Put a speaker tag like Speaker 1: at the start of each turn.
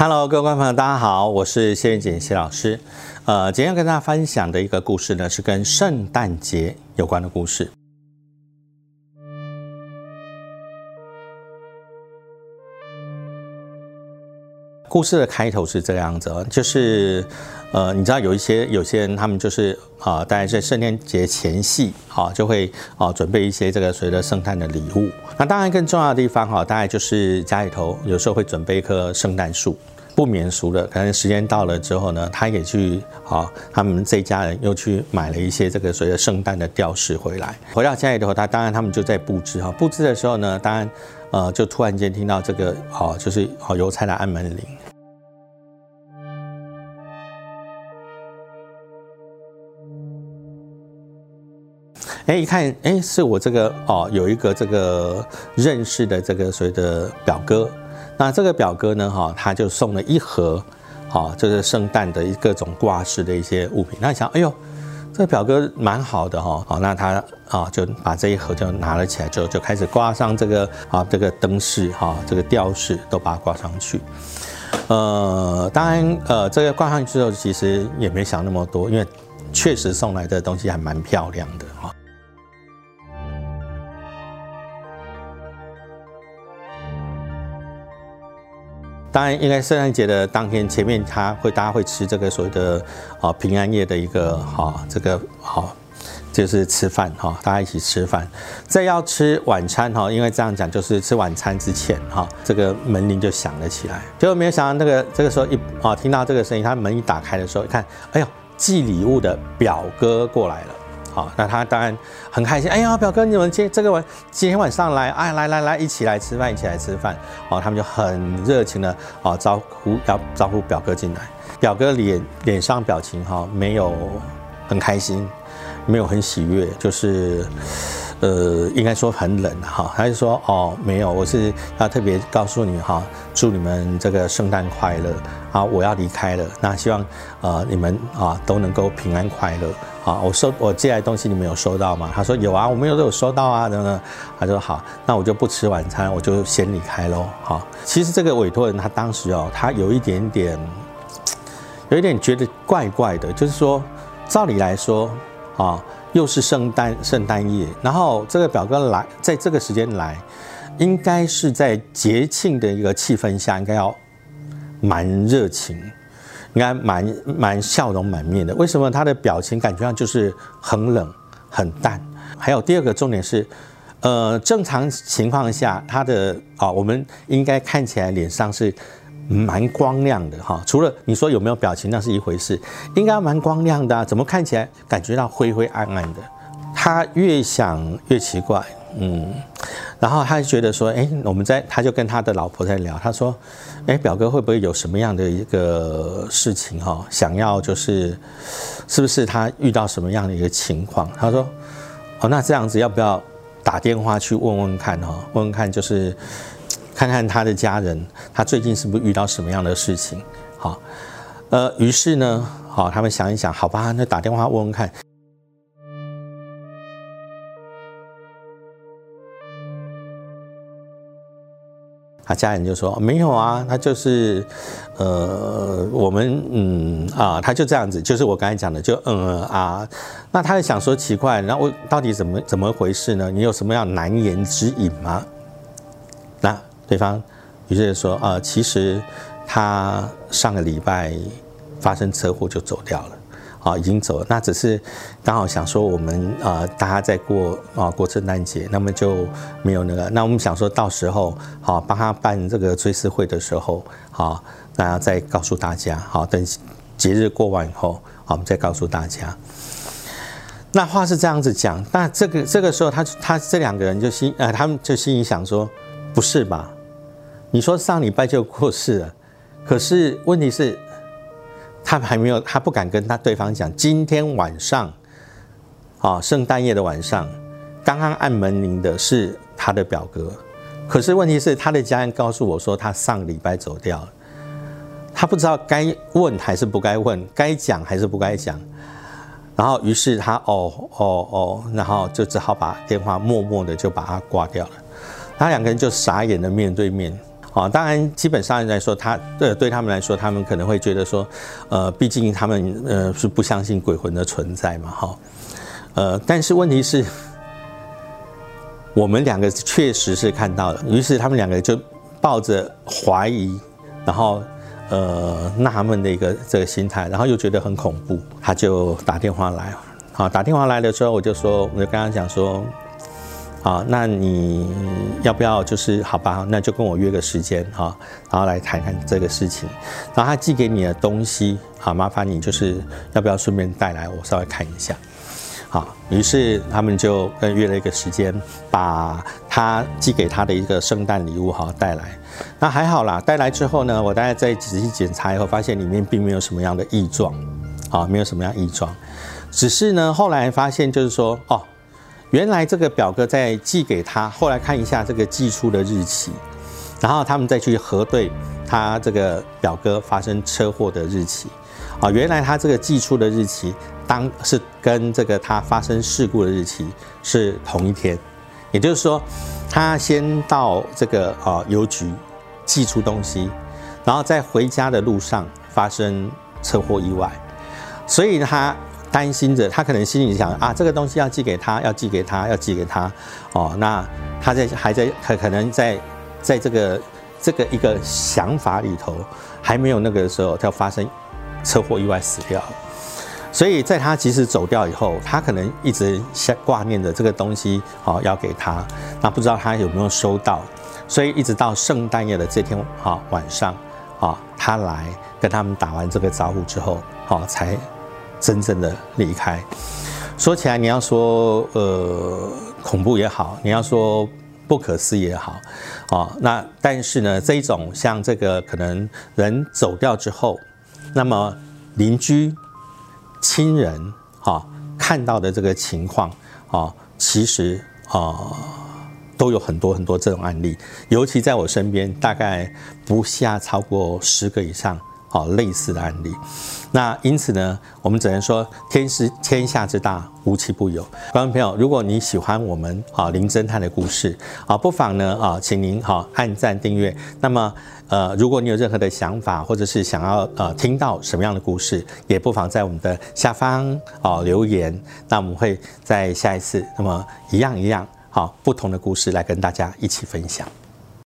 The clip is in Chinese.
Speaker 1: Hello，各位观众朋友，大家好，我是谢元锦谢老师。呃，今天跟大家分享的一个故事呢，是跟圣诞节有关的故事。故事的开头是这样子，就是，呃，你知道有一些有些人，他们就是啊，大概在圣诞节前夕，啊，就会啊准备一些这个随着圣诞的礼物。那当然更重要的地方，哈，大概就是家里头有时候会准备一棵圣诞树，不免俗的，可能时间到了之后呢，他也去啊，他们这家人又去买了一些这个所谓的圣诞的吊饰回来。回到家里头，他当然他们就在布置哈，布置的时候呢，当然。呃，就突然间听到这个，哦，就是哦，邮差来按门铃。哎，一看，哎，是我这个哦，有一个这个认识的这个所谓的表哥。那这个表哥呢，哈，他就送了一盒，好，这是圣诞的各种挂饰的一些物品。那想，哎呦。这个表哥蛮好的哈，好，那他啊就把这一盒就拿了起来，之后就开始挂上这个啊这个灯饰哈，这个吊饰都把它挂上去。呃，当然呃这个挂上去之后，其实也没想那么多，因为确实送来的东西还蛮漂亮的当然，应该圣诞节的当天，前面他会大家会吃这个所谓的啊平安夜的一个哈这个好就是吃饭哈，大家一起吃饭。再要吃晚餐哈，因为这样讲就是吃晚餐之前哈，这个门铃就响了起来。结果没有想到那个这个时候一啊听到这个声音，他门一打开的时候，一看，哎呦，寄礼物的表哥过来了。好，那他当然很开心。哎呀，表哥，你们今这个晚今天晚上来，哎，来来来，一起来吃饭，一起来吃饭。哦，他们就很热情的哦招呼要招呼表哥进来。表哥脸脸上表情哈没有很开心，没有很喜悦，就是。呃，应该说很冷哈，他就说哦，没有，我是要特别告诉你哈，祝你们这个圣诞快乐啊！我要离开了，那希望呃你们啊都能够平安快乐啊！我收我寄来东西，你们有收到吗？他说有啊，我们有都有收到啊，等等。他说好，那我就不吃晚餐，我就先离开喽。好，其实这个委托人他当时哦，他有一点点，有一点觉得怪怪的，就是说，照理来说啊。又是圣诞圣诞夜，然后这个表哥来，在这个时间来，应该是在节庆的一个气氛下，应该要蛮热情，应该蛮蛮笑容满面的。为什么他的表情感觉上就是很冷很淡？还有第二个重点是，呃，正常情况下他的啊，我们应该看起来脸上是。蛮光亮的哈，除了你说有没有表情那是一回事，应该蛮光亮的啊，怎么看起来感觉到灰灰暗暗的？他越想越奇怪，嗯，然后他就觉得说，哎，我们在他就跟他的老婆在聊，他说，哎，表哥会不会有什么样的一个事情哈，想要就是，是不是他遇到什么样的一个情况？他说，哦，那这样子要不要打电话去问问看哈，问问看就是。看看他的家人，他最近是不是遇到什么样的事情？好，呃，于是呢，好，他们想一想，好吧，那打电话问问看。他家人就说没有啊，他就是，呃，我们嗯啊，他就这样子，就是我刚才讲的，就嗯啊，那他就想说奇怪，然后到底怎么怎么回事呢？你有什么样难言之隐吗？那？对方于是说：“啊，其实他上个礼拜发生车祸就走掉了，啊，已经走了。那只是刚好想说我们啊，大家在过啊过圣诞节，那么就没有那个。那我们想说到时候好帮他办这个追思会的时候，好，那再告诉大家。好，等节日过完以后，好，我们再告诉大家。那话是这样子讲。那这个这个时候，他他这两个人就心呃，他们就心里想说，不是吧？”你说上礼拜就过世了，可是问题是，他还没有，他不敢跟他对方讲，今天晚上，啊，圣诞夜的晚上，刚刚按门铃的是他的表哥，可是问题是，他的家人告诉我说，他上礼拜走掉了，他不知道该问还是不该问，该讲还是不该讲，然后于是他哦哦哦，然后就只好把电话默默的就把它挂掉了，他两个人就傻眼的面对面。啊，当然基本上来说，他对对他们来说，他们可能会觉得说，呃，毕竟他们呃是不相信鬼魂的存在嘛，哈，呃，但是问题是，我们两个确实是看到了，于是他们两个就抱着怀疑，然后呃纳闷的一个这个心态，然后又觉得很恐怖，他就打电话来，好，打电话来的时候，我就说，我就跟他讲说。啊，那你要不要就是好吧？那就跟我约个时间哈，然后来谈谈这个事情。然后他寄给你的东西，好，麻烦你就是要不要顺便带来，我稍微看一下。好，于是他们就跟约了一个时间，把他寄给他的一个圣诞礼物哈带来。那还好啦，带来之后呢，我大概再仔细检查以后，发现里面并没有什么样的异状，啊，没有什么样异状，只是呢，后来发现就是说，哦。原来这个表哥在寄给他，后来看一下这个寄出的日期，然后他们再去核对他这个表哥发生车祸的日期，啊，原来他这个寄出的日期当是跟这个他发生事故的日期是同一天，也就是说，他先到这个啊邮局寄出东西，然后在回家的路上发生车祸意外，所以他。担心着，他可能心里想啊，这个东西要寄给他，要寄给他，要寄给他，哦，那他在还在可可能在在这个这个一个想法里头还没有那个时候，他发生车祸意外死掉，所以在他即使走掉以后，他可能一直想挂念着这个东西哦要给他，那不知道他有没有收到，所以一直到圣诞夜的这天啊晚上啊，他来跟他们打完这个招呼之后，哦才。真正的离开，说起来，你要说呃恐怖也好，你要说不可思议也好，啊，那但是呢，这一种像这个可能人走掉之后，那么邻居、亲人啊看到的这个情况啊，其实啊都有很多很多这种案例，尤其在我身边，大概不下超过十个以上。好，类似的案例，那因此呢，我们只能说天是天下之大，无奇不有。观众朋友，如果你喜欢我们啊林侦探的故事啊，不妨呢啊，请您好按赞订阅。那么呃，如果你有任何的想法，或者是想要呃听到什么样的故事，也不妨在我们的下方啊留言。那我们会在下一次，那么一样一样好不同的故事来跟大家一起分享。